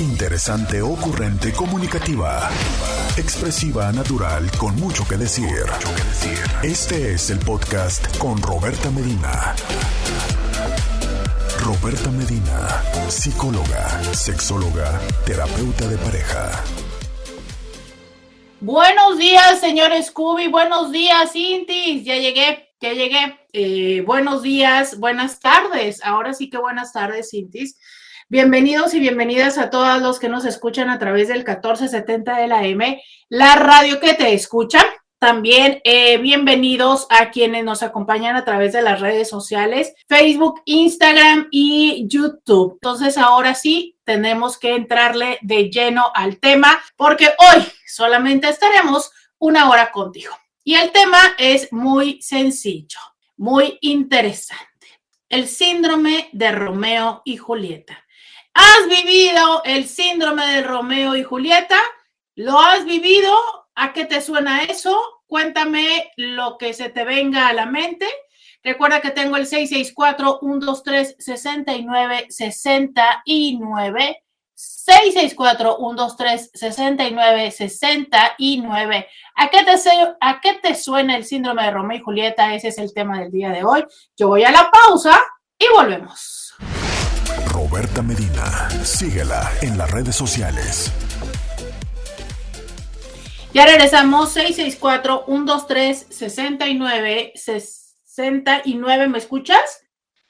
Interesante, ocurrente, comunicativa. Expresiva, natural, con mucho que decir. Este es el podcast con Roberta Medina. Roberta Medina, psicóloga, sexóloga, terapeuta de pareja. Buenos días, señor Scooby. Buenos días, Intis. Ya llegué, ya llegué. Eh, buenos días, buenas tardes. Ahora sí que buenas tardes, Intis. Bienvenidos y bienvenidas a todos los que nos escuchan a través del 1470 de la M, la radio que te escucha. También eh, bienvenidos a quienes nos acompañan a través de las redes sociales, Facebook, Instagram y YouTube. Entonces, ahora sí, tenemos que entrarle de lleno al tema porque hoy solamente estaremos una hora contigo. Y el tema es muy sencillo, muy interesante. El síndrome de Romeo y Julieta. ¿Has vivido el síndrome de Romeo y Julieta? ¿Lo has vivido? ¿A qué te suena eso? Cuéntame lo que se te venga a la mente. Recuerda que tengo el 664-123-69-69. 664-123-69-69. ¿A qué, te, ¿A qué te suena el síndrome de Romeo y Julieta? Ese es el tema del día de hoy. Yo voy a la pausa y volvemos. Roberta Medina. Síguela en las redes sociales. Ya regresamos, 664-123-69-69. ¿Me escuchas?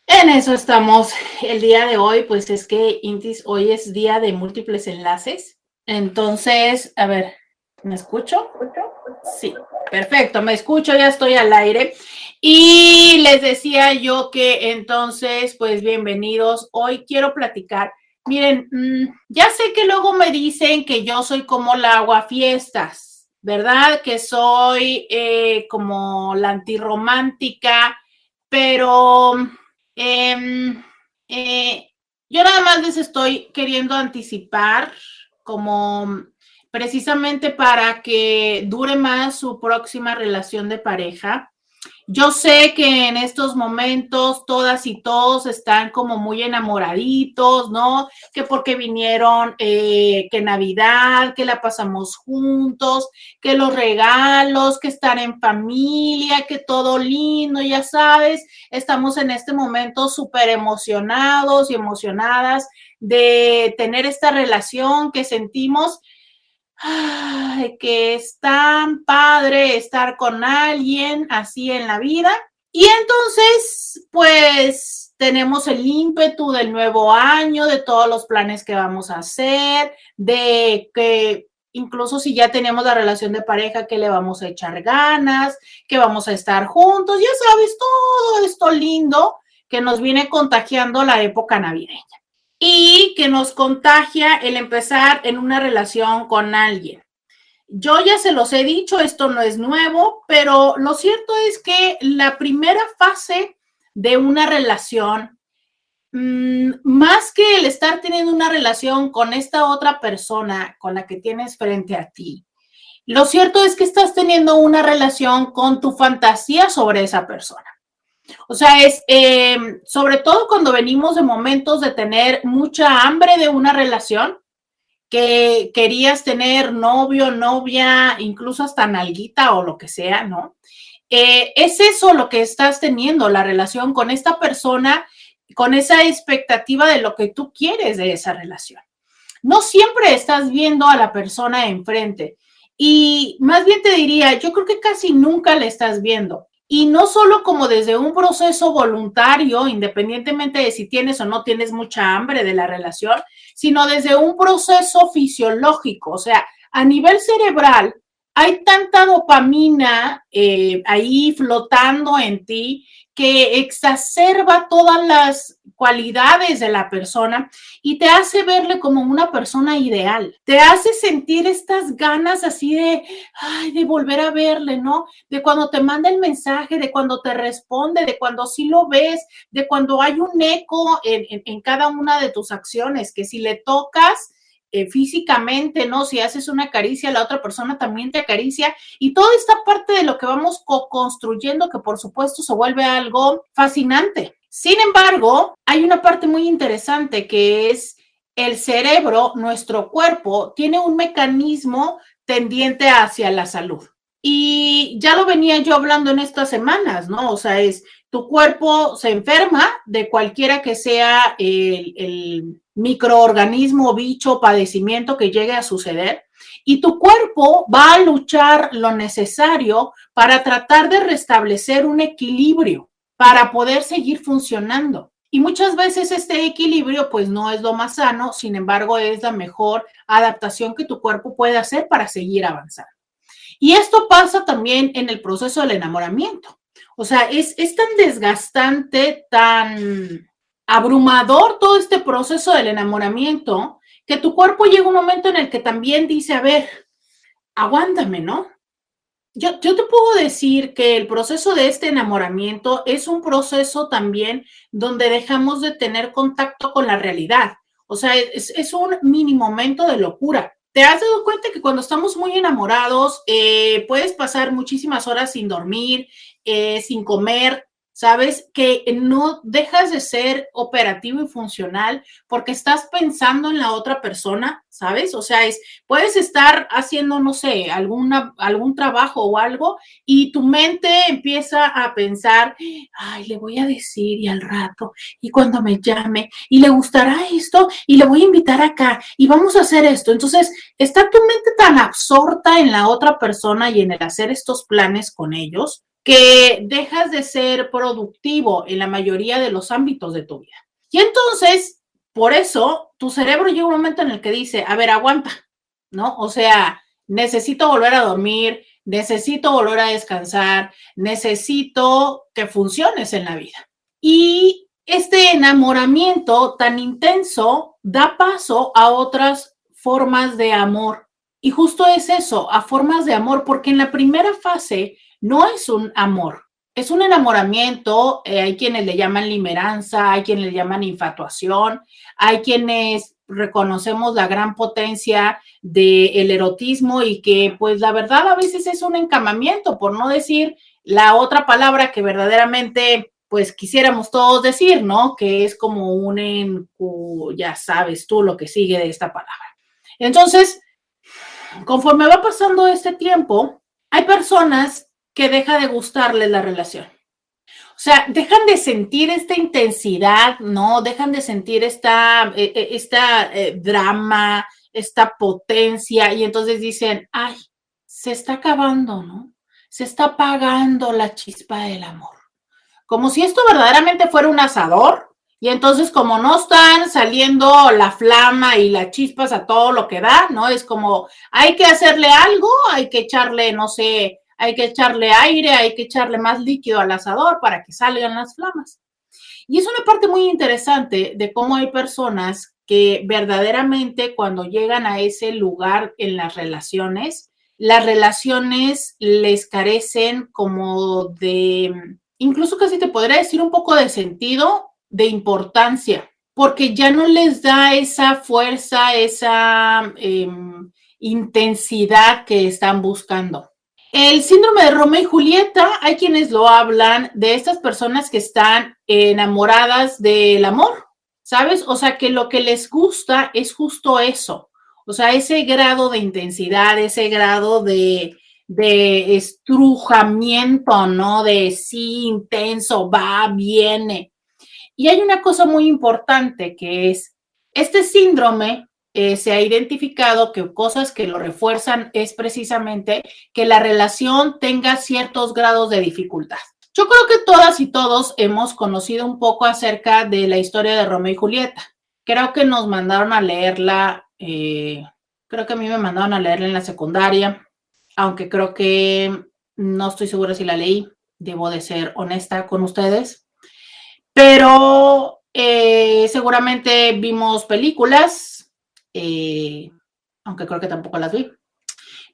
En eso estamos el día de hoy, pues es que Intis, hoy es día de múltiples enlaces. Entonces, a ver, ¿me escucho? Sí, perfecto, me escucho, ya estoy al aire. Y les decía yo que entonces, pues bienvenidos. Hoy quiero platicar. Miren, mm, ya sé que luego me dicen que yo soy como la fiestas, ¿verdad? Que soy eh, como la antirromántica, pero em, eh, yo nada más les estoy queriendo anticipar como precisamente para que dure más su próxima relación de pareja. Yo sé que en estos momentos todas y todos están como muy enamoraditos, ¿no? Que porque vinieron, eh, que Navidad, que la pasamos juntos, que los regalos, que estar en familia, que todo lindo, ya sabes, estamos en este momento súper emocionados y emocionadas de tener esta relación que sentimos ay, que es tan padre estar con alguien así en la vida. Y entonces, pues tenemos el ímpetu del nuevo año, de todos los planes que vamos a hacer, de que incluso si ya tenemos la relación de pareja, que le vamos a echar ganas, que vamos a estar juntos, ya sabes, todo esto lindo que nos viene contagiando la época navideña y que nos contagia el empezar en una relación con alguien. Yo ya se los he dicho, esto no es nuevo, pero lo cierto es que la primera fase de una relación, mm, más que el estar teniendo una relación con esta otra persona con la que tienes frente a ti, lo cierto es que estás teniendo una relación con tu fantasía sobre esa persona. O sea, es em, sobre todo cuando venimos de momentos de tener mucha hambre de una relación, que querías tener novio, novia, incluso hasta nalguita o lo que sea, ¿no? Eh, es eso lo que estás teniendo, la relación con esta persona, con esa expectativa de lo que tú quieres de esa relación. No siempre estás viendo a la persona enfrente. Y más bien te diría, yo creo que casi nunca la estás viendo y no solo como desde un proceso voluntario, independientemente de si tienes o no tienes mucha hambre de la relación, sino desde un proceso fisiológico, o sea, a nivel cerebral, hay tanta dopamina eh, ahí flotando en ti que exacerba todas las cualidades de la persona y te hace verle como una persona ideal. Te hace sentir estas ganas así de, de volver a verle, ¿no? De cuando te manda el mensaje, de cuando te responde, de cuando sí lo ves, de cuando hay un eco en cada una de tus acciones, que si le tocas, eh, físicamente, ¿no? Si haces una caricia, la otra persona también te acaricia y toda esta parte de lo que vamos co-construyendo que por supuesto se vuelve algo fascinante. Sin embargo, hay una parte muy interesante que es el cerebro, nuestro cuerpo, tiene un mecanismo tendiente hacia la salud. Y ya lo venía yo hablando en estas semanas, ¿no? O sea, es tu cuerpo se enferma de cualquiera que sea el, el microorganismo, bicho, padecimiento que llegue a suceder. Y tu cuerpo va a luchar lo necesario para tratar de restablecer un equilibrio, para poder seguir funcionando. Y muchas veces este equilibrio pues no es lo más sano, sin embargo es la mejor adaptación que tu cuerpo puede hacer para seguir avanzando. Y esto pasa también en el proceso del enamoramiento. O sea, es, es tan desgastante, tan abrumador todo este proceso del enamoramiento, que tu cuerpo llega un momento en el que también dice, a ver, aguántame, ¿no? Yo, te puedo decir que el proceso de este enamoramiento es un proceso también donde dejamos de tener contacto con la realidad. O sea, es, un mini momento de locura. ¿Te has dado cuenta que cuando estamos muy enamorados, eh, puedes pasar muchísimas horas sin dormir, eh, sin comer, ¿sabes? Que no dejas de ser operativo y funcional porque estás pensando en la otra persona, ¿sabes? O sea, es, puedes estar haciendo, no sé, alguna, algún trabajo o algo y tu mente empieza a pensar, ay, le voy a decir y al rato, y cuando me llame, y le gustará esto, y le voy a invitar acá, y vamos a hacer esto. Entonces, está tu mente tan absorta en la otra persona y en el hacer estos planes con ellos que dejas de ser productivo en la mayoría de los ámbitos de tu vida. Y entonces, por eso, tu cerebro llega un momento en el que dice, a ver, aguanta, ¿no? O sea, necesito volver a dormir, necesito volver a descansar, necesito que funciones en la vida. Y este enamoramiento tan intenso da paso a otras formas de amor. Y justo es eso, a formas de amor, porque en la primera fase no es un amor, es un enamoramiento, eh, hay quienes le llaman limeranza, hay quienes le llaman infatuación, hay quienes reconocemos la gran potencia del erotismo y que pues la verdad a veces es un encamamiento, por no decir la otra palabra que verdaderamente pues quisiéramos todos decir, ¿no? Que es como un, ya sabes tú lo que sigue de esta palabra. Entonces, conforme va pasando este tiempo, hay personas que deja de gustarles la relación. O sea, dejan de sentir esta intensidad, ¿no? Dejan de sentir esta, eh, eh, esta eh, drama, esta potencia, y entonces dicen, ay, se está acabando, ¿no? Se está apagando la chispa del amor. Como si esto verdaderamente fuera un asador, y entonces como no están saliendo la flama y las chispas a todo lo que da, ¿no? Es como, hay que hacerle algo, hay que echarle, no sé, hay que echarle aire, hay que echarle más líquido al asador para que salgan las flamas. Y es una parte muy interesante de cómo hay personas que verdaderamente cuando llegan a ese lugar en las relaciones, las relaciones les carecen como de, incluso casi te podría decir un poco de sentido, de importancia, porque ya no les da esa fuerza, esa em, intensidad que están buscando. El síndrome de Romeo y Julieta, hay quienes lo hablan de estas personas que están enamoradas del amor, ¿sabes? O sea, que lo que les gusta es justo eso, o sea, ese grado de intensidad, ese grado de, de estrujamiento, ¿no? De sí, intenso, va, viene. Y hay una cosa muy importante que es, este síndrome eh, se ha identificado que cosas que lo refuerzan es precisamente que la relación tenga ciertos grados de dificultad. Yo creo que todas y todos hemos conocido un poco acerca de la historia de Romeo y Julieta. Creo que nos mandaron a leerla, eh, creo que a mí me mandaron a leerla en la secundaria, aunque creo que no estoy segura si la leí, debo de ser honesta con ustedes, pero eh, seguramente vimos películas, eh, aunque creo que tampoco las vi.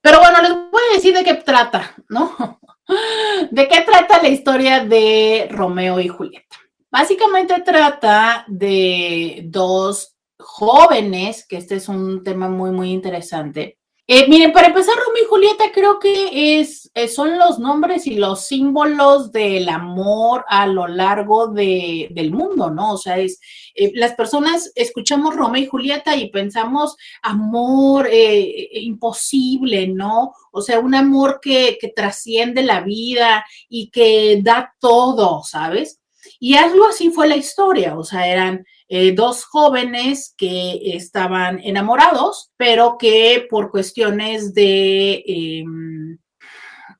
Pero bueno, les voy a decir de qué trata, ¿no? ¿De qué trata la historia de Romeo y Julieta? Básicamente trata de dos jóvenes, que este es un tema muy, muy interesante, Eh, miren, para empezar, Romeo y Julieta creo que es, eh, son los nombres y los símbolos del amor a lo largo de, del mundo, ¿no? O sea, es, eh, las personas escuchamos Romeo y Julieta y pensamos amor imposible, ¿no? O sea, un amor que, que trasciende la vida y que da todo, ¿sabes? Y así fue la historia, o sea, eran eh, dos jóvenes que estaban enamorados, pero que por cuestiones de, em,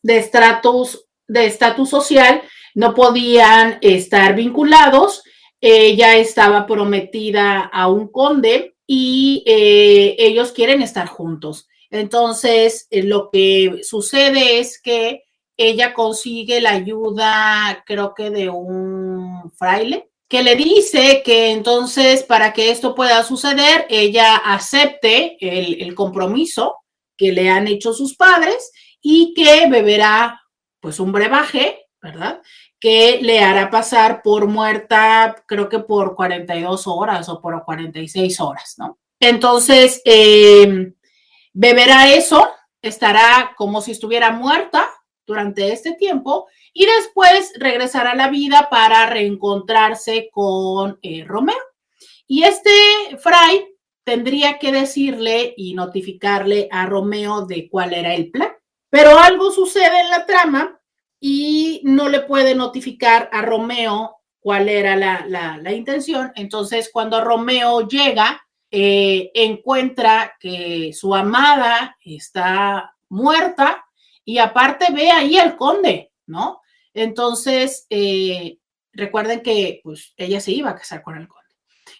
de estatus de estatus social no podían estar vinculados. Ella estaba prometida a un conde y eh, ellos quieren estar juntos. Entonces, eh, lo que sucede es que ella consigue la ayuda, creo que de un fraile, que le dice que entonces para que esto pueda suceder, ella acepte el, compromiso que le han hecho sus padres y que beberá pues un brebaje, ¿verdad? Que le hará pasar por muerta, creo que por 42 horas o por 46 horas, ¿no? Entonces, eh, beberá eso, estará como si estuviera muerta, durante este tiempo y después regresar a la vida para reencontrarse con eh, Romeo. Y este Fray tendría que decirle y notificarle a Romeo de cuál era el plan. Pero algo sucede en la trama y no le puede notificar a Romeo cuál era la, intención. Entonces, cuando Romeo llega, eh, encuentra que su amada está muerta y aparte ve ahí al conde, ¿no? Entonces, eh, recuerden que pues ella se iba a casar con el conde.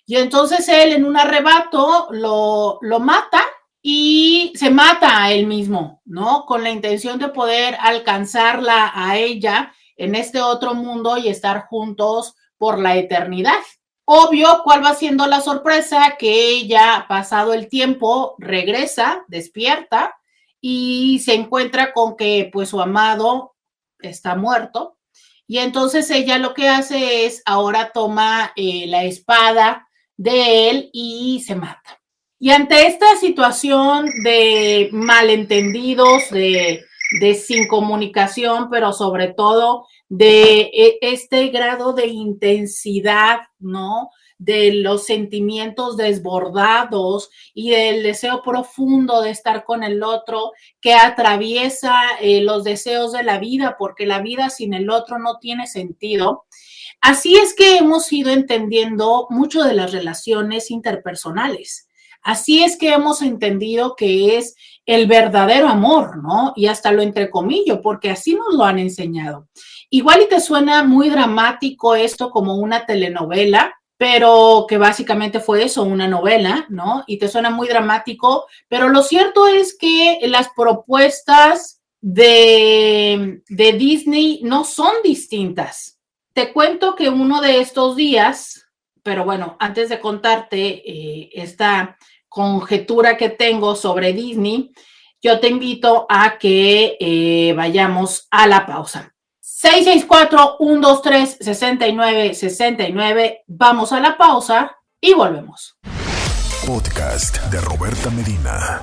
Y entonces él en un arrebato lo, lo mata y se mata a él mismo, ¿no? Con la intención de poder alcanzarla a ella en este otro mundo y estar juntos por la eternidad. Obvio, ¿cuál va siendo la sorpresa? Que ella, pasado el tiempo, regresa, despierta y se encuentra con que pues su amado está muerto y entonces ella lo que hace es ahora toma eh, la espada de él y se mata. Y ante esta situación de malentendidos, de, de sin comunicación, pero sobre todo de e, este grado de intensidad, ¿no? De los sentimientos desbordados y del deseo profundo de estar con el otro que atraviesa eh, los deseos de la vida, porque la vida sin el otro no tiene sentido. Así es que hemos ido entendiendo mucho de las relaciones interpersonales. Así es que hemos entendido que es el verdadero amor, ¿no? Y hasta lo entrecomillo, porque así nos lo han enseñado. Igual y te suena muy dramático esto como una telenovela, pero que básicamente fue eso, una novela, ¿no? Y te suena muy dramático, pero lo cierto es que las propuestas de, Disney no son distintas. Te cuento que uno de estos días, pero bueno, antes de contarte eh, esta conjetura que tengo sobre Disney, yo te invito a que eh, vayamos a la pausa. 664-123-6969. Vamos a la pausa y volvemos. Podcast de Roberta Medina.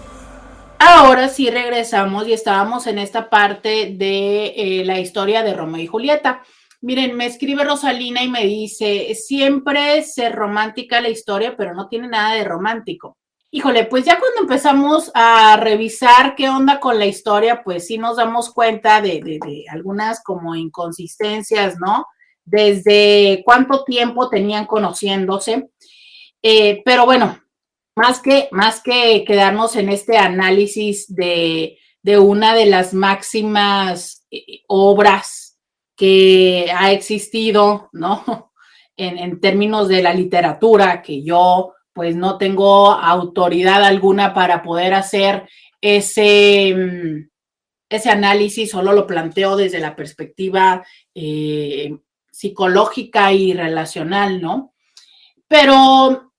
Ahora sí regresamos y estábamos en esta parte de eh, la historia de Romeo y Julieta. Miren, me escribe Rosalina y me dice, siempre se romántica la historia, pero no tiene nada de romántico. Híjole, pues ya cuando empezamos a revisar qué onda con la historia, pues sí nos damos cuenta de, algunas como inconsistencias, ¿no? Desde cuánto tiempo tenían conociéndose. Eh, pero bueno, más que, más que quedarnos en este análisis de, una de las máximas eh, obras que ha existido, ¿no? En, en términos de la literatura, que yo pues no tengo autoridad alguna para poder hacer ese, mm, ese análisis, solo lo planteo desde la perspectiva eh, psicológica y relacional, ¿no? Pero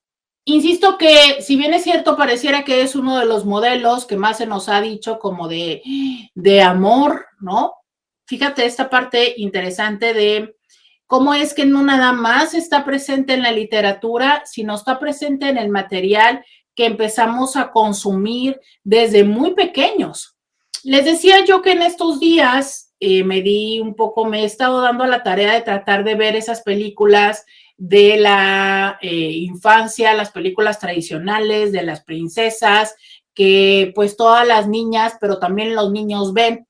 insisto que si bien es cierto, pareciera que es uno de los modelos que más se nos ha dicho como de, de amor, ¿no? Fíjate esta parte interesante de cómo es que no nada más está presente en la literatura, sino está presente en el material que empezamos a consumir desde muy pequeños. Les decía yo que en estos días eh, me di un poco, me he estado dando la tarea de tratar de ver esas películas de la eh, infancia, las películas tradicionales de las princesas, que pues todas las niñas, pero también los niños ven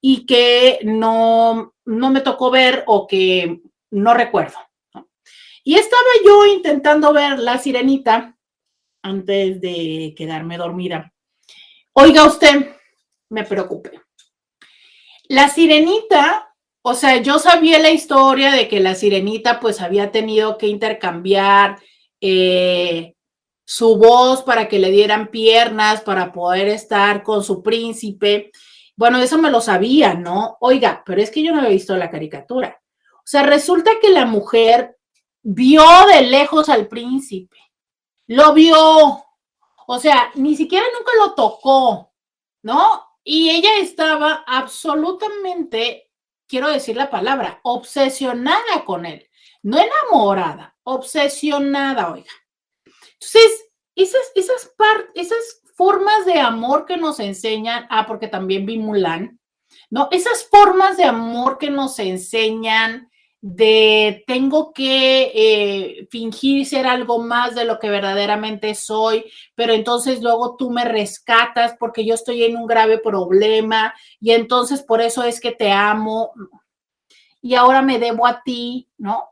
y que no, no me tocó ver o que no recuerdo. Y estaba yo intentando ver La Sirenita antes de quedarme dormida. Oiga usted, me preocupé. La Sirenita, o sea, yo sabía la historia de que la Sirenita pues había tenido que intercambiar eh, su voz para que le dieran piernas para poder estar con su príncipe. Bueno, eso me lo sabía, ¿no? Oiga, pero es que yo no había visto la caricatura. O sea, resulta que la mujer vio de lejos al príncipe, lo vio, o sea, ni siquiera nunca lo tocó, ¿no? Y ella estaba absolutamente, quiero decir la palabra, obsesionada con él, no enamorada, obsesionada, oiga. Entonces, esas, esas, esas formas de amor que nos enseñan, ah, porque también vi Mulan, ¿no? Esas formas de amor que nos enseñan de tengo que eh, fingir ser algo más de lo que verdaderamente soy, pero entonces luego tú me rescatas porque yo estoy en un grave problema y entonces por eso es que te amo y ahora me debo a ti, ¿no?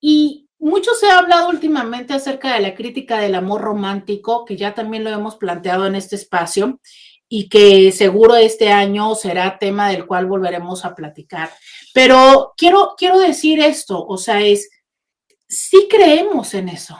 Y mucho se ha hablado últimamente acerca de la crítica del amor romántico, que ya también lo hemos planteado en este espacio y que seguro este año será tema del cual volveremos a platicar. Pero quiero, quiero decir esto, o sea, es, sí creemos en eso.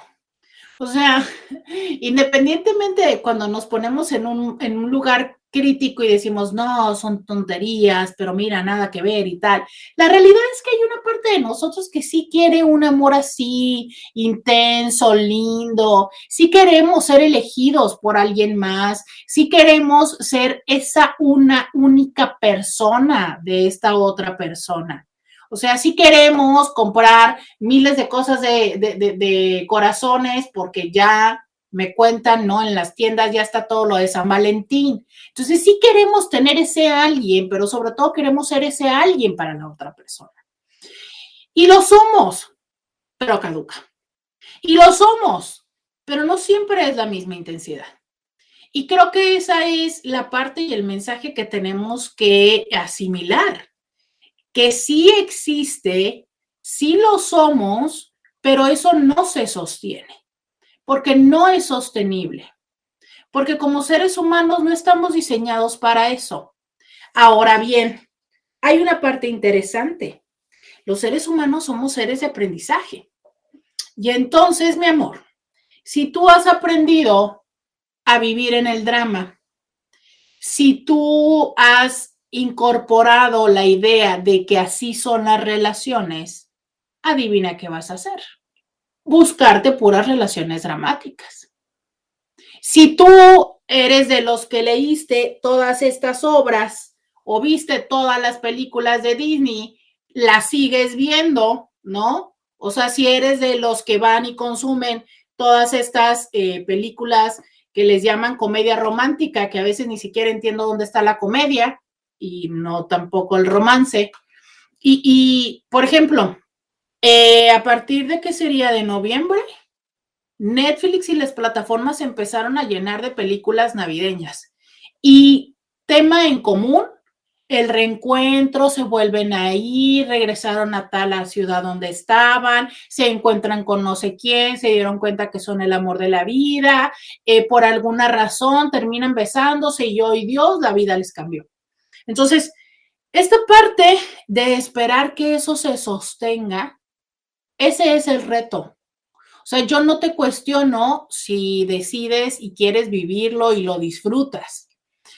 O sea, independientemente de cuando nos ponemos en un, en un lugar crítico y decimos, no, son tonterías, pero mira, nada que ver y tal. La realidad es que hay una parte de nosotros que sí quiere un amor así, intenso, lindo, sí queremos ser elegidos por alguien más, sí queremos ser esa una única persona de esta otra persona. O sea, sí queremos comprar miles de cosas de, de, de corazones porque ya me cuentan, ¿no? En las tiendas ya está todo lo de San Valentín. Entonces sí queremos tener ese alguien, pero sobre todo queremos ser ese alguien para la otra persona. Y lo somos, pero caduca. Y lo somos, pero no siempre es la misma intensidad. Y creo que esa es la parte y el mensaje que tenemos que asimilar, que sí existe, sí lo somos, pero eso no se sostiene porque no es sostenible, porque como seres humanos no estamos diseñados para eso. Ahora bien, hay una parte interesante. Los seres humanos somos seres de aprendizaje. Y entonces, mi amor, si tú has aprendido a vivir en el drama, si tú has incorporado la idea de que así son las relaciones, adivina qué vas a hacer buscarte puras relaciones dramáticas. Si tú eres de los que leíste todas estas obras o viste todas las películas de Disney, las sigues viendo, ¿no? O sea, si eres de los que van y consumen todas estas eh, películas que les llaman comedia romántica, que a veces ni siquiera entiendo dónde está la comedia y no tampoco el romance. Y, y por ejemplo, eh, a partir de que sería de noviembre, Netflix y las plataformas empezaron a llenar de películas navideñas. Y tema en común, el reencuentro, se vuelven a ir, regresaron a tal ciudad donde estaban, se encuentran con no sé quién, se dieron cuenta que son el amor de la vida, eh, por alguna razón terminan besándose y hoy Dios, la vida les cambió. Entonces, esta parte de esperar que eso se sostenga ese es el reto. O sea, yo no te cuestiono si decides y quieres vivirlo y lo disfrutas.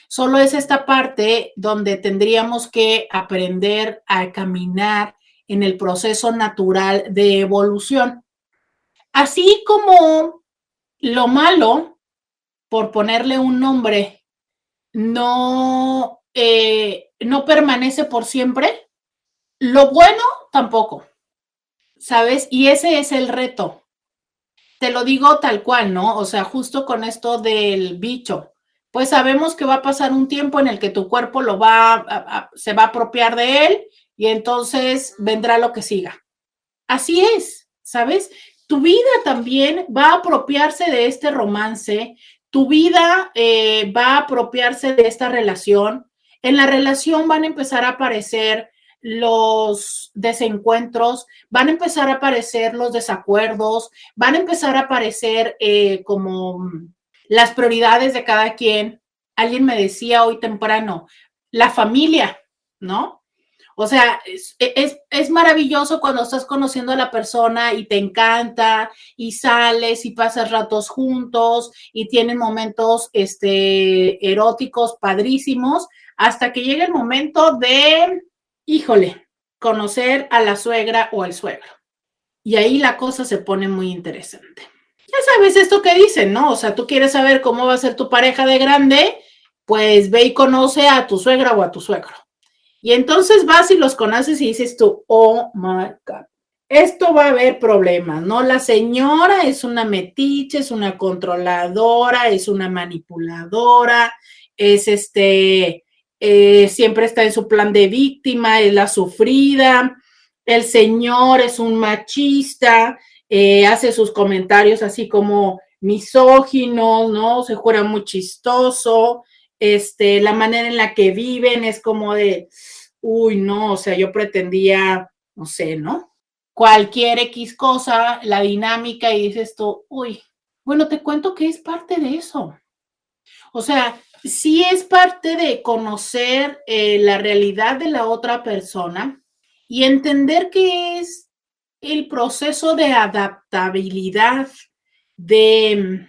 Solo es esta parte donde tendríamos que aprender a caminar en el proceso natural de evolución. Así como lo malo, por ponerle un nombre, no, eh, no permanece por siempre, lo bueno tampoco. ¿Sabes? Y ese es el reto. te lo digo tal cual, ¿no? O sea, justo con esto del bicho, pues sabemos que va a pasar un tiempo en el que tu cuerpo lo va, se va a apropiar de él y entonces vendrá lo que siga. Así es, ¿sabes? Tu vida también va a apropiarse de este romance, tu vida eh, va a apropiarse de esta relación. En la relación van a empezar a aparecer los desencuentros, van a empezar a aparecer los desacuerdos, van a empezar a aparecer eh, como las prioridades de cada quien. Alguien me decía hoy temprano, la familia, ¿no? O sea, es, es, maravilloso cuando estás conociendo a la persona y te encanta y sales y pasas ratos juntos y tienen momentos este, eróticos padrísimos hasta que llega el momento de híjole, conocer a la suegra o al suegro. Y ahí la cosa se pone muy interesante. Ya sabes esto que dicen, ¿no? O sea, tú quieres saber cómo va a ser tu pareja de grande, pues ve y conoce a tu suegra o a tu suegro. Y entonces vas y los conoces y dices tú, oh my God, esto va a haber problemas, ¿no? La señora es una metiche, es una controladora, es una manipuladora, es este, eh, siempre está en su plan de víctima, es la sufrida, el señor es un machista, eh, hace sus comentarios así como misóginos, ¿no? Se jura muy chistoso, este, la manera en la que viven es como de, uy, no, o sea, yo pretendía, no sé, ¿no? Cualquier X cosa, la dinámica y dices tú, uy, bueno, te cuento que es parte de eso. O sea, sí es parte de conocer eh, la realidad de la otra persona y entender que es el proceso de adaptabilidad, de,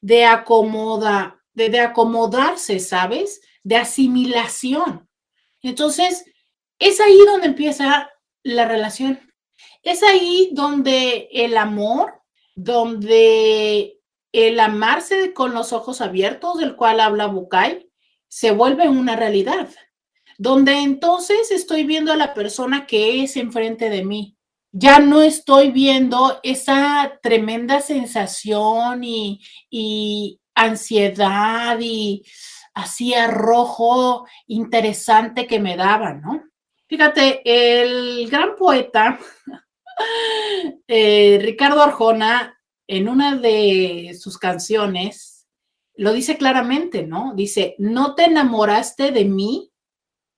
de, acomoda, de, de acomodarse, ¿sabes? De asimilación. Entonces, es ahí donde empieza la relación. Es ahí donde el amor, donde el amarse con los ojos abiertos, del cual habla Bukai, se vuelve una realidad, donde entonces estoy viendo a la persona que es enfrente de mí. Ya no estoy viendo esa tremenda sensación y, y ansiedad y así arrojo interesante que me daba, ¿no? Fíjate, el gran poeta eh, Ricardo Arjona en una de sus canciones lo dice claramente, ¿no? Dice, no te enamoraste de mí,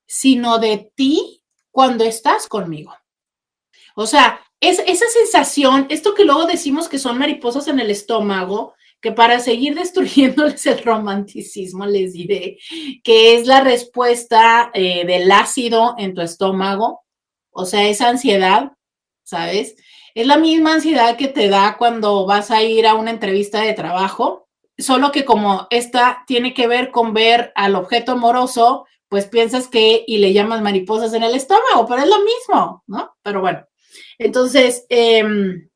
sino de ti cuando estás conmigo. O sea, es esa sensación, esto que luego decimos que son mariposas en el estómago, que para seguir destruyéndoles el romanticismo les diré que es la respuesta eh, del ácido en tu estómago, o sea, esa ansiedad, ¿sabes? Es la misma ansiedad que te da cuando vas a ir a una entrevista de trabajo, solo que como esta tiene que ver con ver al objeto amoroso, pues piensas que y le llamas mariposas en el estómago, pero es lo mismo, ¿no? Pero bueno, entonces, em,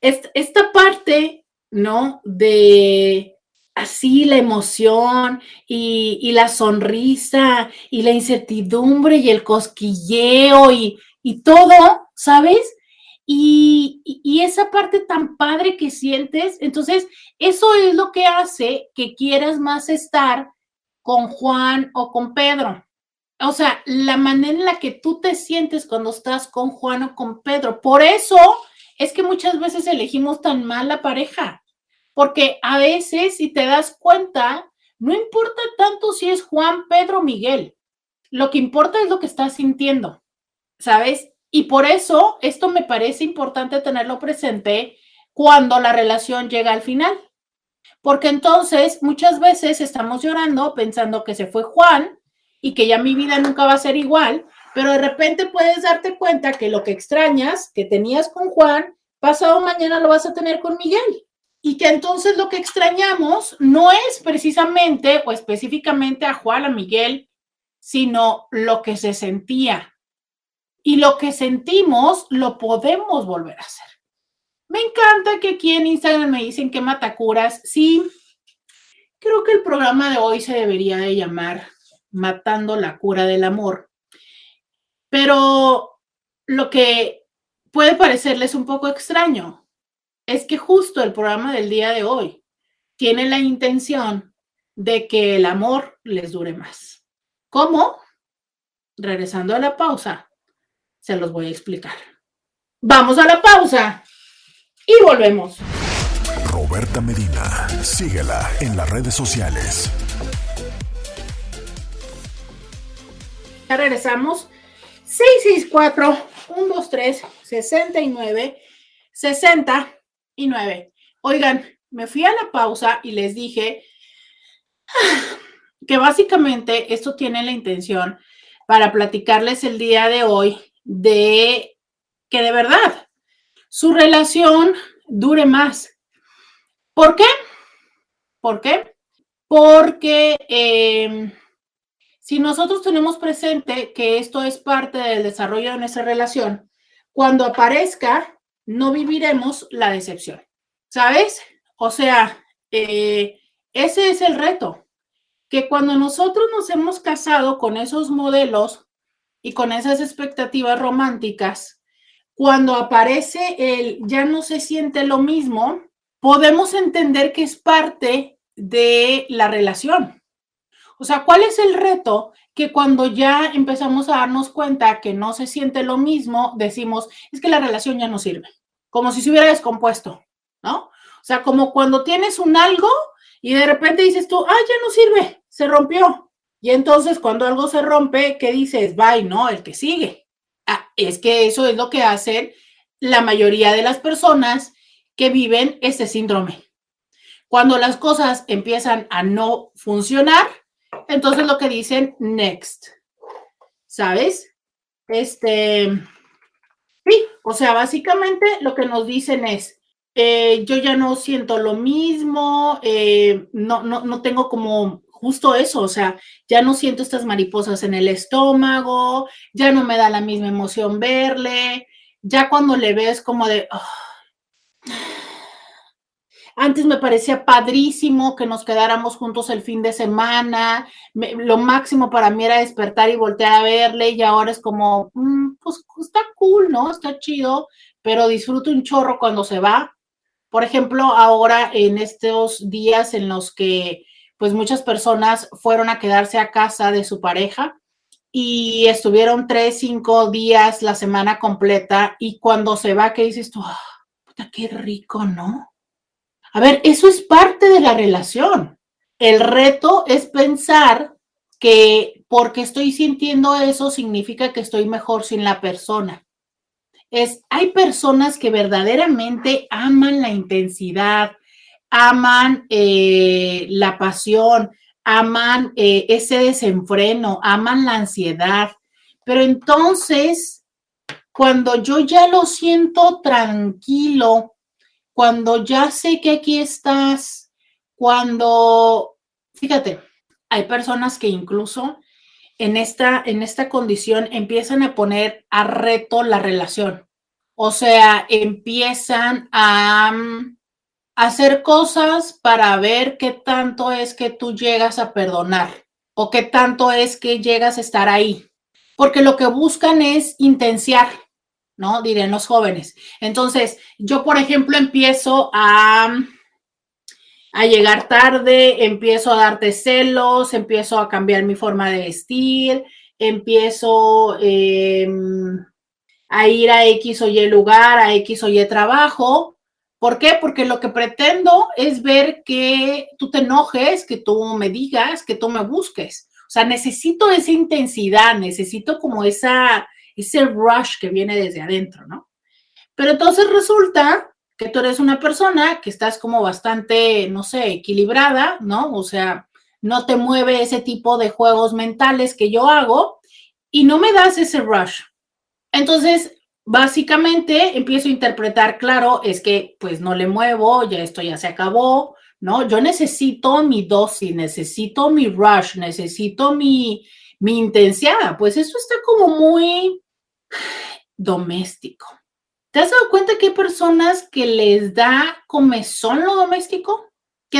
esta parte, ¿no? De así la emoción y, y, la sonrisa y la incertidumbre y el cosquilleo y, y todo, ¿sabes? Y, esa parte tan padre que sientes, entonces eso es lo que hace que quieras más estar con Juan o con Pedro. O sea, la manera en la que tú te sientes cuando estás con Juan o con Pedro. Por eso es que muchas veces elegimos tan mal la pareja, porque a veces, si te das cuenta, no importa tanto si es Juan, Pedro, Miguel. Lo que importa es lo que estás sintiendo, ¿sabes? Y por eso esto me parece importante tenerlo presente cuando la relación llega al final. Porque entonces muchas veces estamos llorando pensando que se fue Juan y que ya mi vida nunca va a ser igual, pero de repente puedes darte cuenta que lo que extrañas que tenías con Juan, pasado mañana lo vas a tener con Miguel. Y que entonces lo que extrañamos no es precisamente o específicamente a Juan, a Miguel, sino lo que se sentía, y lo que sentimos lo podemos volver a hacer. Me encanta que aquí en Instagram me dicen que matacuras. Sí, creo que el programa de hoy se debería de llamar Matando la cura del amor. Pero lo que puede parecerles un poco extraño es que justo el programa del día de hoy tiene la intención de que el amor les dure más. ¿Cómo? Regresando a la pausa, se los voy a explicar. Vamos a la pausa y volvemos. Roberta Medina, síguela en las redes sociales. Ya regresamos. 664 123 69 69. Oigan, me fui a la pausa y les dije que básicamente esto tiene la intención para platicarles el día de hoy de que de verdad su relación dure más. ¿Por qué? ¿Por qué? Porque em, si nosotros tenemos presente que esto es parte del desarrollo de nuestra relación, cuando aparezca, no viviremos la decepción. ¿Sabes? O sea, eh, ese es el reto, que cuando nosotros nos hemos casado con esos modelos y con esas expectativas románticas, cuando aparece el ya no se siente lo mismo, podemos entender que es parte de la relación. O sea, ¿cuál es el reto? Que cuando ya empezamos a darnos cuenta que no se siente lo mismo, decimos, es que la relación ya no sirve, como si se hubiera descompuesto, ¿no? O sea, como cuando tienes un algo y de repente dices tú, ah, ya no sirve, se rompió. Y entonces cuando algo se rompe, ¿qué dices? Bye, no, el que sigue. Ah, es que eso es lo que hacen la mayoría de las personas que viven este síndrome. Cuando las cosas empiezan a no funcionar, entonces lo que dicen next, ¿sabes? Este, sí, o sea, básicamente lo que nos dicen es, eh, yo ya no siento lo mismo, eh, no, no, no tengo como justo eso, o sea, ya no siento estas mariposas en el estómago, ya no me da la misma emoción verle, ya cuando le ves como de, ah, antes me parecía padrísimo que nos quedáramos juntos el fin de semana. lo máximo para mí era despertar y voltear a verle y ahora es como, mm, pues está cool, ¿no? Está chido, pero disfruto un chorro cuando se va. Por ejemplo, ahora en estos días en los que pues muchas personas fueron a quedarse a casa de su pareja y estuvieron tres, cinco días la semana completa y cuando se va, ¿qué dices tú? Ah, puta, qué rico, ¿no? A ver, eso es parte de la relación. El reto es pensar que porque estoy sintiendo eso significa que estoy mejor sin la persona. Es, hay personas que verdaderamente aman la intensidad, aman eh, la pasión, aman eh, ese desenfreno, aman la ansiedad. Pero entonces, cuando yo ya lo siento tranquilo, cuando ya sé que aquí estás, cuando, fíjate, hay personas que incluso en esta, en esta condición empiezan a poner a reto la relación. O sea, empiezan a, mm, hacer cosas para ver qué tanto es que tú llegas a perdonar o qué tanto es que llegas a estar ahí. Porque lo que buscan es intenciar, ¿no? Dirán los jóvenes. Entonces, yo, por ejemplo, empiezo a, a llegar tarde, empiezo a darte celos, empiezo a cambiar mi forma de vestir, empiezo em, a ir a X o Y lugar, a X o Y trabajo. ¿Por qué? Porque lo que pretendo es ver que tú te enojes, que tú me digas, que tú me busques. O sea, necesito esa intensidad, necesito como esa, ese rush que viene desde adentro, ¿no? Pero entonces resulta que tú eres una persona que estás como bastante, no sé, equilibrada, ¿no? O sea, no te mueve ese tipo de juegos mentales que yo hago y no me das ese rush. Entonces, básicamente empiezo a interpretar, claro, es que pues no le muevo, ya esto ya se acabó, ¿no? Yo necesito mi dosis, necesito mi rush, necesito mi, mi intensidad, pues eso está como muy doméstico. ¿Te has dado cuenta que hay personas que les da comezón lo doméstico?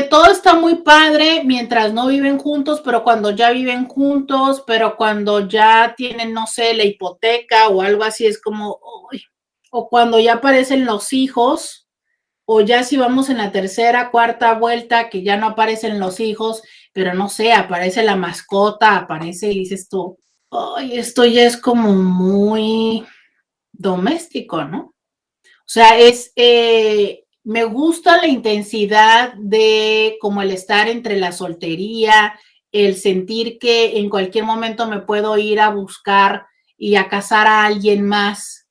Todo está muy padre mientras no viven juntos, pero cuando ya viven juntos, pero cuando ya tienen, no sé, la hipoteca o algo así, es como, o cuando ya aparecen los hijos, o ya si vamos en la tercera, cuarta vuelta, que ya no aparecen los hijos, pero no sé, aparece la mascota, aparece y dices tú, esto ya es como muy doméstico, ¿no? O sea, es, eh, me gusta la intensidad de como el estar entre la soltería, el sentir que en cualquier momento me puedo ir a buscar y a casar a alguien más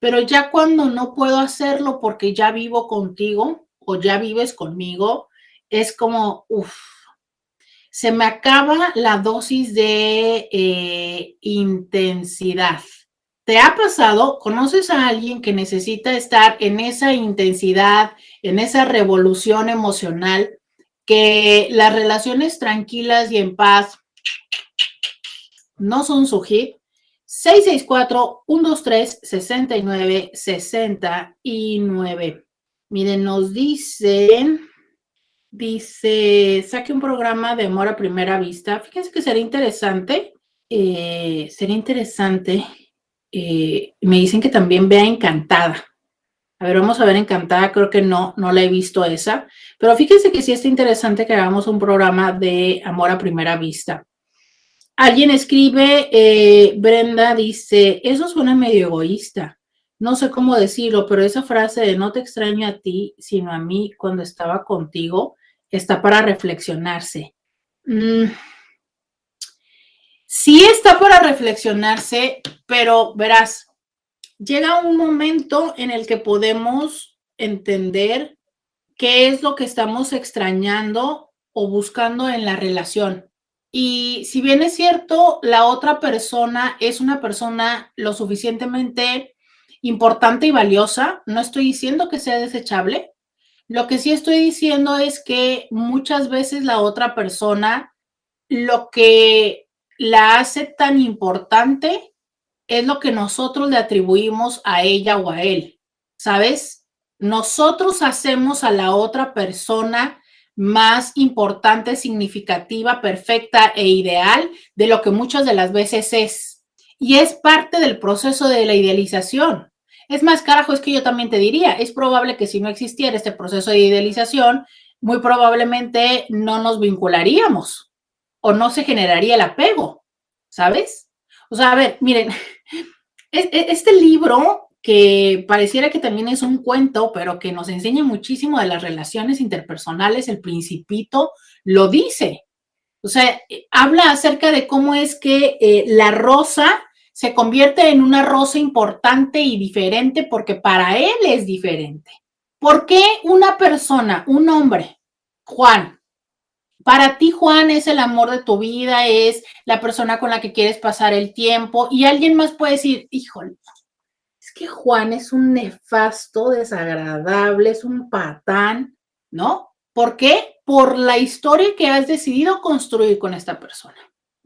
pero ya cuando no puedo hacerlo porque ya vivo contigo o ya vives conmigo, es como, uff, se me acaba la dosis de eh, intensidad. ¿Te ha pasado? ¿Conoces a alguien que necesita estar en esa intensidad, en esa revolución emocional, que las relaciones tranquilas y en paz no son su hit? 664-123-6969. Miren, nos dicen, dice, saque un programa de amor a primera vista. Fíjense que sería interesante, eh, sería interesante. Eh, me dicen que también vea Encantada. A ver, vamos a ver Encantada, creo que no, no la he visto esa, pero fíjense que sí está interesante que hagamos un programa de amor a primera vista. Alguien escribe, eh, Brenda dice, eso suena medio egoísta. No sé cómo decirlo, pero esa frase de no te extraño a ti, sino a mí cuando estaba contigo, está para reflexionarse. Mm. Sí está para reflexionarse, pero verás, llega un momento en el que podemos entender qué es lo que estamos extrañando o buscando en la relación. Y si bien es cierto, la otra persona es una persona lo suficientemente importante y valiosa, no estoy diciendo que sea desechable. Lo que sí estoy diciendo es que muchas veces la otra persona lo que la hace tan importante es lo que nosotros le atribuimos a ella o a él. ¿Sabes? Nosotros hacemos a la otra persona más importante, significativa, perfecta e ideal de lo que muchas de las veces es. Y es parte del proceso de la idealización. Es más, carajo, es que yo también te diría, es probable que si no existiera este proceso de idealización, muy probablemente no nos vincularíamos o no se generaría el apego, ¿sabes? O sea, a ver, miren, este libro que pareciera que también es un cuento, pero que nos enseña muchísimo de las relaciones interpersonales, el principito lo dice. O sea, eh, habla acerca de cómo es que eh, la rosa se convierte en una rosa importante y diferente porque para él es diferente. ¿Por qué una persona, un hombre, Juan, para ti Juan es el amor de tu vida, es la persona con la que quieres pasar el tiempo y alguien más puede decir, híjole, que Juan es un nefasto, desagradable, es un patán, ¿no? ¿Por qué? Por la historia que has decidido construir con esta persona,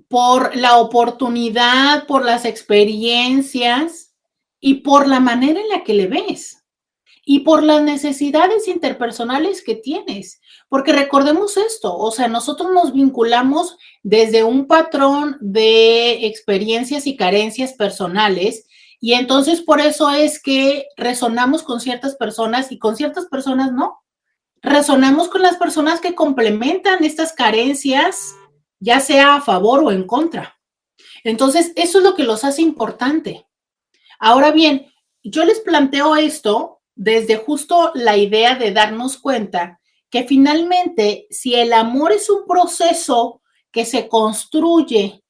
por la oportunidad, por las experiencias y por la manera en la que le ves y por las necesidades interpersonales que tienes. Porque recordemos esto, o sea, nosotros nos vinculamos desde un patrón de experiencias y carencias personales y entonces por eso es que resonamos con ciertas personas y con ciertas personas no. Resonamos con las personas que complementan estas carencias, ya sea a favor o en contra. Entonces, eso es lo que los hace importante. Ahora bien, yo les planteo esto desde justo la idea de darnos cuenta que finalmente, si el amor es un proceso que se construye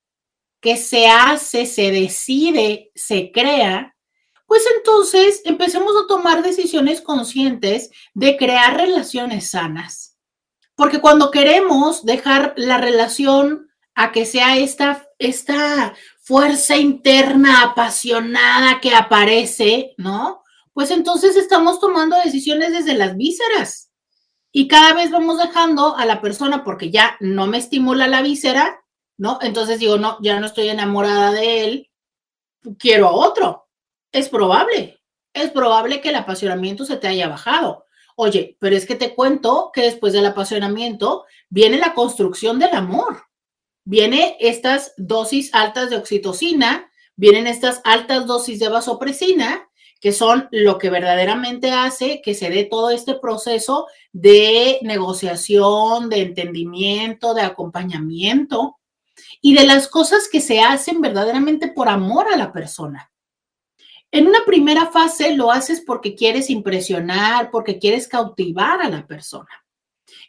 que se hace, se decide, se crea, pues entonces empecemos a tomar decisiones conscientes de crear relaciones sanas. Porque cuando queremos dejar la relación a que sea esta, esta fuerza interna apasionada que aparece, ¿no? Pues entonces estamos tomando decisiones desde las vísceras. Y cada vez vamos dejando a la persona, porque ya no me estimula la víscera, ¿no? Entonces digo, no, ya no estoy enamorada de él, quiero a otro. Es probable, es probable que el apasionamiento se te haya bajado. Oye, pero es que te cuento que después del apasionamiento viene la construcción del amor. Viene estas dosis altas de oxitocina, vienen estas altas dosis de vasopresina que son lo que verdaderamente hace que se dé todo este proceso de negociación, de entendimiento, de acompañamiento y de las cosas que se hacen verdaderamente por amor a la persona. En una primera fase lo haces porque quieres impresionar, porque quieres cautivar a la persona.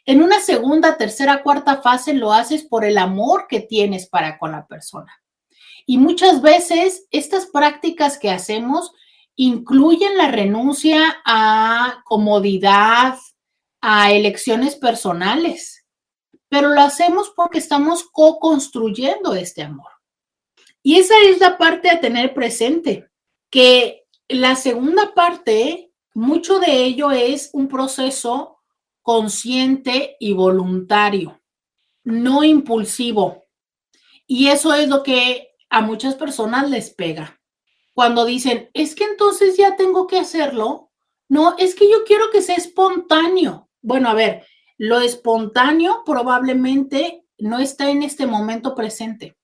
En una segunda, tercera, cuarta fase lo haces por el amor que tienes para con la persona. Y muchas veces estas prácticas que hacemos incluyen la renuncia a comodidad, a elecciones personales, pero lo hacemos porque estamos co-construyendo este amor. Y esa es la parte a tener presente, que la segunda parte, mucho de ello es un proceso consciente y voluntario, no impulsivo. Y eso es lo que a muchas personas les pega. Cuando dicen, es que entonces ya tengo que hacerlo. No, es que yo quiero que sea espontáneo. Bueno, a ver, lo espontáneo probablemente no está en este momento presente,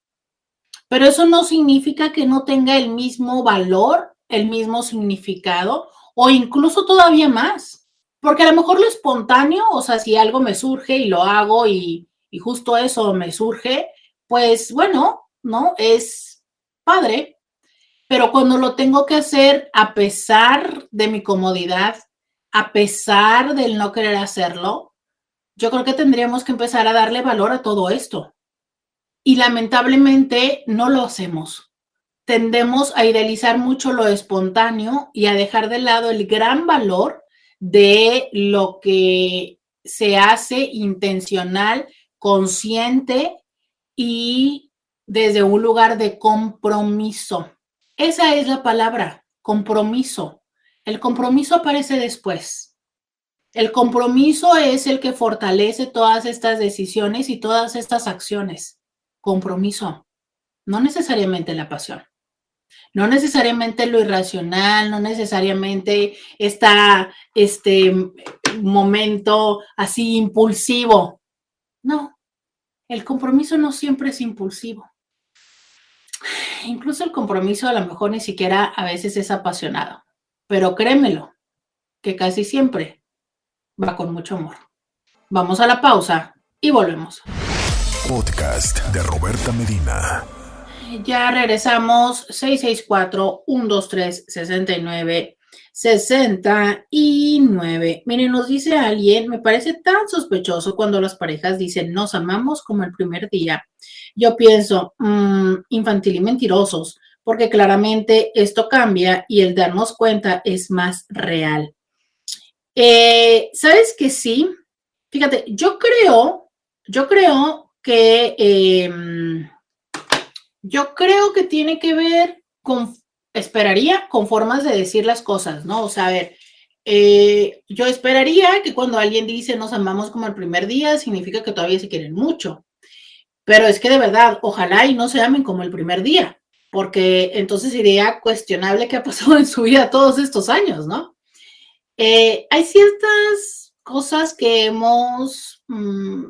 pero eso no significa que no tenga el mismo valor, el mismo significado o incluso todavía más. Porque a lo mejor lo espontáneo, o sea, si algo me surge y lo hago y, y justo eso me surge, pues bueno, ¿no? Es padre, pero cuando lo tengo que hacer a pesar de mi comodidad, a pesar del no querer hacerlo, yo creo que tendríamos que empezar a darle valor a todo esto. Y lamentablemente no lo hacemos. Tendemos a idealizar mucho lo espontáneo y a dejar de lado el gran valor de lo que se hace intencional, consciente y desde un lugar de compromiso. Esa es la palabra, compromiso. El compromiso aparece después. El compromiso es el que fortalece todas estas decisiones y todas estas acciones. Compromiso, no necesariamente la pasión, no necesariamente lo irracional, no necesariamente esta, este momento así impulsivo. No, el compromiso no siempre es impulsivo. Incluso el compromiso a lo mejor ni siquiera a veces es apasionado, pero créemelo, que casi siempre va con mucho amor. Vamos a la pausa y volvemos. Podcast de Roberta Medina. Ya regresamos 664-123-69. 69. Miren, nos dice alguien, me parece tan sospechoso cuando las parejas dicen nos amamos como el primer día. Yo pienso, mmm, infantil y mentirosos, porque claramente esto cambia y el darnos cuenta es más real. Eh, ¿Sabes que sí? Fíjate, yo creo, yo creo que, em, yo creo que tiene que ver con, esperaría, con formas de decir las cosas, ¿no? O sea, a ver, eh, yo esperaría que cuando alguien dice nos amamos como el primer día, significa que todavía se quieren mucho. Pero es que de verdad, ojalá y no se amen como el primer día, porque entonces sería cuestionable qué ha pasado en su vida todos estos años, ¿no? Eh, hay ciertas cosas que hemos mm,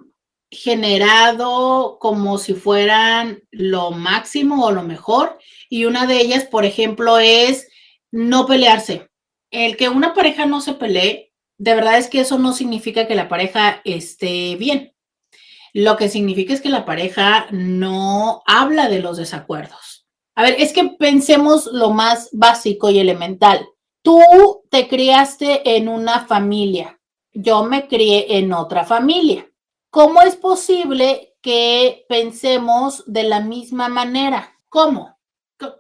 generado como si fueran lo máximo o lo mejor. Y una de ellas, por ejemplo, es no pelearse. El que una pareja no se pelee, de verdad es que eso no significa que la pareja esté bien. Lo que significa es que la pareja no habla de los desacuerdos. A ver, es que pensemos lo más básico y elemental. Tú te criaste en una familia, yo me crié en otra familia. ¿Cómo es posible que pensemos de la misma manera? ¿Cómo?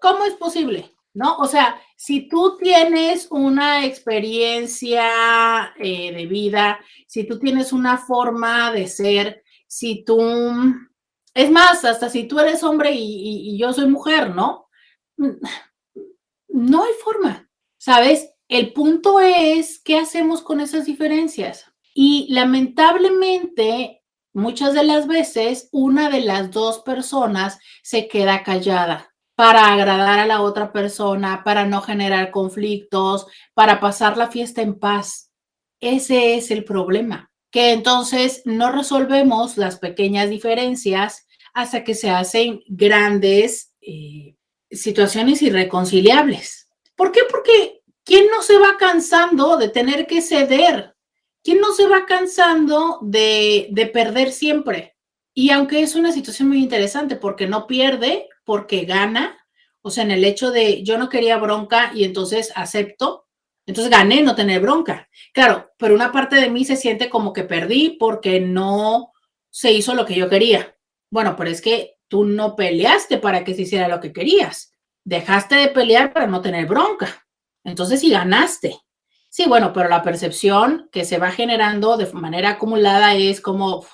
¿Cómo es posible? ¿No? O sea, si tú tienes una experiencia eh, de vida, si tú tienes una forma de ser, si tú, es más, hasta si tú eres hombre y yo soy mujer, ¿no? No hay forma. ¿Sabes? El punto es, ¿qué hacemos con esas diferencias? Y lamentablemente, muchas de las veces, una de las dos personas se queda callada para agradar a la otra persona, para no generar conflictos, para pasar la fiesta en paz. Ese es el problema, que entonces no resolvemos las pequeñas diferencias hasta que se hacen grandes eh, situaciones irreconciliables. ¿Por qué? Porque ¿quién no se va cansando de tener que ceder? ¿Quién no se va cansando de, de perder siempre? Y aunque es una situación muy interesante porque no pierde, porque gana, o sea, en el hecho de yo no quería bronca y entonces acepto, entonces gané no tener bronca. Claro, pero una parte de mí se siente como que perdí porque no se hizo lo que yo quería. Bueno, pero es que tú no peleaste para que se hiciera lo que querías. Dejaste de pelear para no tener bronca. Entonces sí ganaste. Sí, bueno, pero la percepción que se va generando de manera acumulada es como,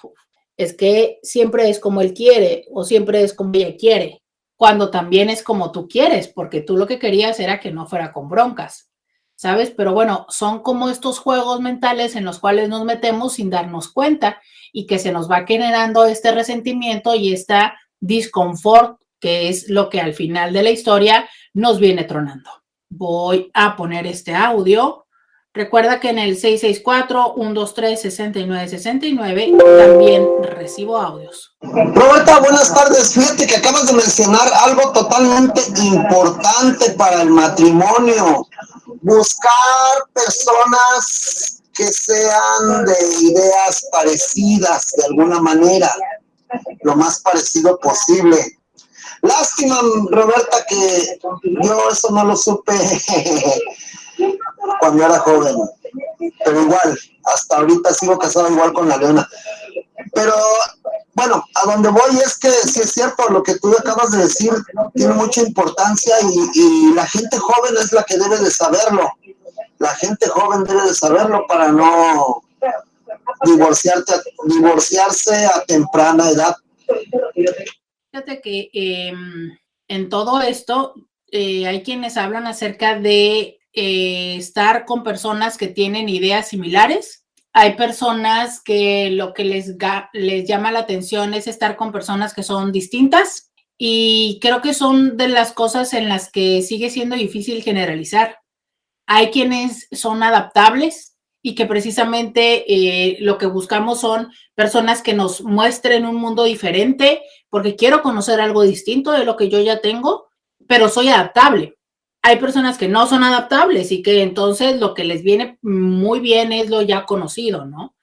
es que siempre es como él quiere o siempre es como ella quiere, cuando también es como tú quieres, porque tú lo que querías era que no fuera con broncas, ¿sabes? Pero bueno, son como estos juegos mentales en los cuales nos metemos sin darnos cuenta y que se nos va generando este resentimiento y esta disconfort, que es lo que al final de la historia nos viene tronando. Voy a poner este audio Recuerda que en el 664-123-6969 también recibo audios. Roberta, buenas tardes. Fíjate que acabas de mencionar algo totalmente importante para el matrimonio. Buscar personas que sean de ideas parecidas de alguna manera, lo más parecido posible. Lástima, Roberta, que yo eso no lo supe cuando era joven. Pero igual, hasta ahorita sigo casado igual con la leona. Pero bueno, a donde voy es que si es cierto lo que tú acabas de decir, tiene mucha importancia y, la gente joven es la que debe de saberlo. La gente joven debe de saberlo para no divorciarte, divorciarse a temprana edad. Fíjate que eh, en todo esto eh, hay quienes hablan acerca de eh, estar con personas que tienen ideas similares. Hay personas que lo que les, llama la atención es estar con personas que son distintas y creo que son de las cosas en las que sigue siendo difícil generalizar. Hay quienes son adaptables y que precisamente eh, lo que buscamos son personas que nos muestren un mundo diferente porque quiero conocer algo distinto de lo que yo ya tengo, pero soy adaptable hay personas que no son adaptables y que entonces lo que les viene muy bien es lo ya conocido, ¿no?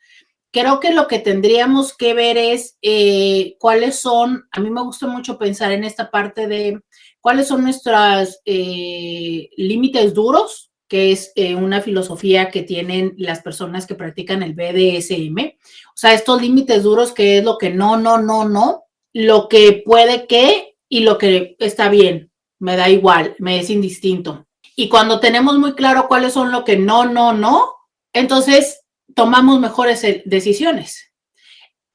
Creo que lo que tendríamos que ver es eh, cuáles son, a mí me gusta mucho pensar en esta parte de cuáles son nuestros eh, límites duros, que es eh, una filosofía que tienen las personas que practican el BDSM. O sea, estos límites duros, que es lo que no, no, no, no, lo que puede que y lo que está bien, me da igual, me es indistinto. Y cuando tenemos muy claro cuáles son lo que no, no, no, entonces tomamos mejores eh, decisiones.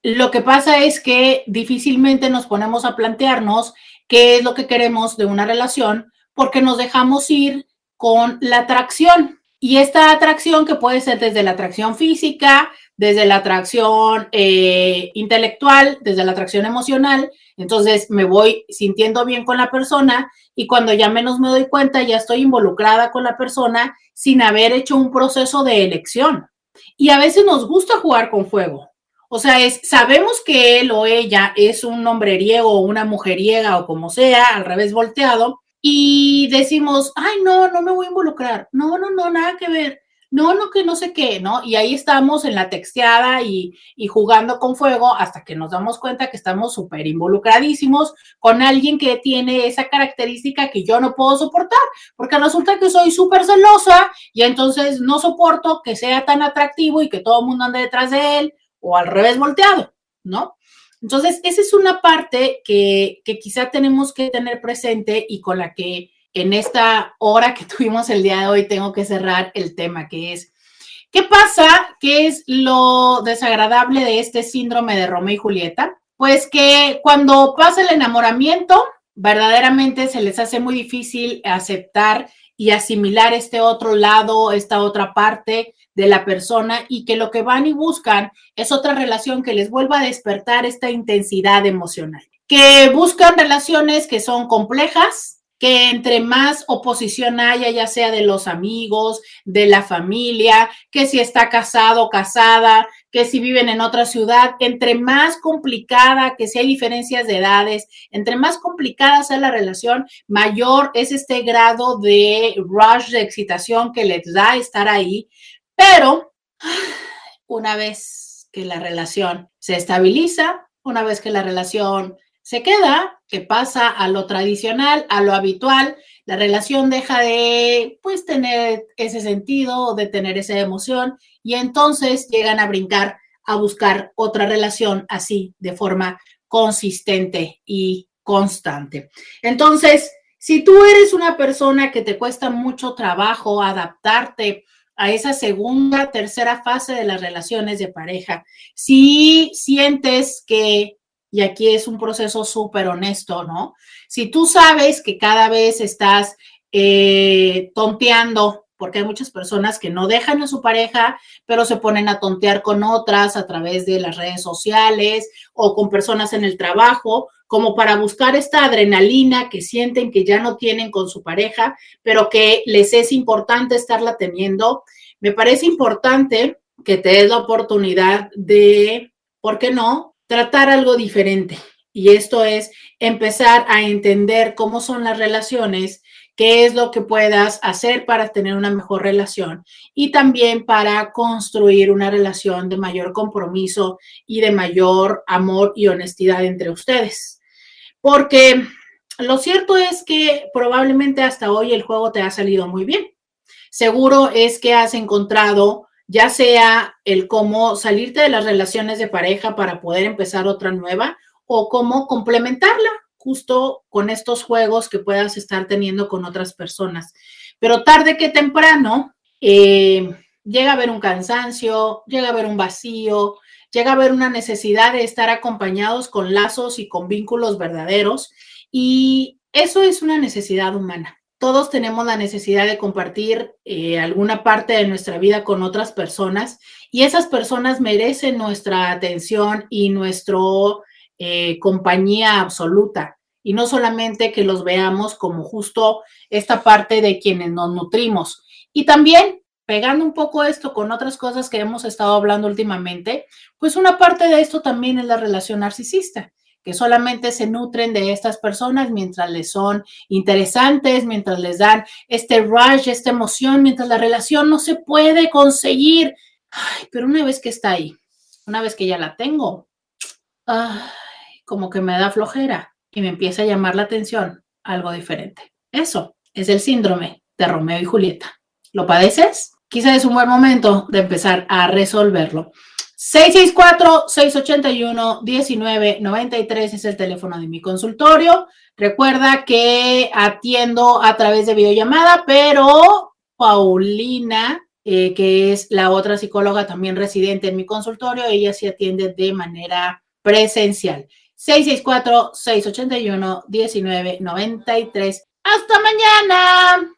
Lo que pasa es que difícilmente nos ponemos a plantearnos qué es lo que queremos de una relación porque nos dejamos ir con la atracción. Y esta atracción que puede ser desde la atracción física, desde la atracción eh, intelectual, desde la atracción emocional. Entonces me voy sintiendo bien con la persona y cuando ya menos me doy cuenta ya estoy involucrada con la persona sin haber hecho un proceso de elección. Y a veces nos gusta jugar con fuego. O sea, es, sabemos que él o ella es un hombreriego o una mujeriega o como sea, al revés volteado, y decimos, ay, no, no me voy a involucrar. No, no, no, nada que ver no, no, que no sé qué, ¿no? Y ahí estamos en la texteada y, jugando con fuego hasta que nos damos cuenta que estamos súper involucradísimos con alguien que tiene esa característica que yo no puedo soportar, porque resulta que soy súper celosa y entonces no soporto que sea tan atractivo y que todo el mundo ande detrás de él o al revés volteado, ¿no? Entonces, esa es una parte que, que quizá tenemos que tener presente y con la que en esta hora que tuvimos el día de hoy tengo que cerrar el tema, que es, ¿qué pasa? ¿Qué es lo desagradable de este síndrome de Romeo y Julieta? Pues que cuando pasa el enamoramiento, verdaderamente se les hace muy difícil aceptar y asimilar este otro lado, esta otra parte de la persona y que lo que van y buscan es otra relación que les vuelva a despertar esta intensidad emocional. Que buscan relaciones que son complejas, que entre más oposición haya, ya sea de los amigos, de la familia, que si está casado o casada, que si viven en otra ciudad, entre más complicada, que si hay diferencias de edades, entre más complicada sea la relación, mayor es este grado de rush de excitación que les da estar ahí. Pero una vez que la relación se estabiliza, una vez que la relación se queda, que pasa a lo tradicional, a lo habitual, la relación deja de pues tener ese sentido, de tener esa emoción y entonces llegan a brincar a buscar otra relación así de forma consistente y constante. Entonces, si tú eres una persona que te cuesta mucho trabajo adaptarte a esa segunda, tercera fase de las relaciones de pareja, si sientes que y aquí es un proceso súper honesto, ¿no? Si tú sabes que cada vez estás eh, tonteando, porque hay muchas personas que no dejan a su pareja, pero se ponen a tontear con otras a través de las redes sociales o con personas en el trabajo, como para buscar esta adrenalina que sienten que ya no tienen con su pareja, pero que les es importante estarla teniendo. Me parece importante que te des la oportunidad de, ¿por qué no? Tratar algo diferente. Y esto es empezar a entender cómo son las relaciones, qué es lo que puedas hacer para tener una mejor relación y también para construir una relación de mayor compromiso y de mayor amor y honestidad entre ustedes. Porque lo cierto es que probablemente hasta hoy el juego te ha salido muy bien. Seguro es que has encontrado ya sea el cómo salirte de las relaciones de pareja para poder empezar otra nueva o cómo complementarla justo con estos juegos que puedas estar teniendo con otras personas. Pero tarde que temprano eh, llega a haber un cansancio, llega a haber un vacío, llega a haber una necesidad de estar acompañados con lazos y con vínculos verdaderos y eso es una necesidad humana todos tenemos la necesidad de compartir eh, alguna parte de nuestra vida con otras personas y esas personas merecen nuestra atención y nuestra eh, compañía absoluta. Y no solamente que los veamos como justo esta parte de quienes nos nutrimos. Y también, pegando un poco esto con otras cosas que hemos estado hablando últimamente, pues una parte de esto también es la relación narcisista que solamente se nutren de estas personas mientras les son interesantes, mientras les dan este rush, esta emoción, mientras la relación no se puede conseguir. Ay, pero una vez que está ahí, una vez que ya la tengo, como que me da flojera y me empieza a llamar la atención algo diferente. Eso es el síndrome de Romeo y Julieta. ¿Lo padeces? Quizá es un buen momento de empezar a resolverlo. 664-681-1993 es el teléfono de mi consultorio. Recuerda que atiendo a través de videollamada, pero Paulina, eh, que es la otra psicóloga también residente en mi consultorio, ella sí atiende de manera presencial. 664-681-1993. Hasta mañana.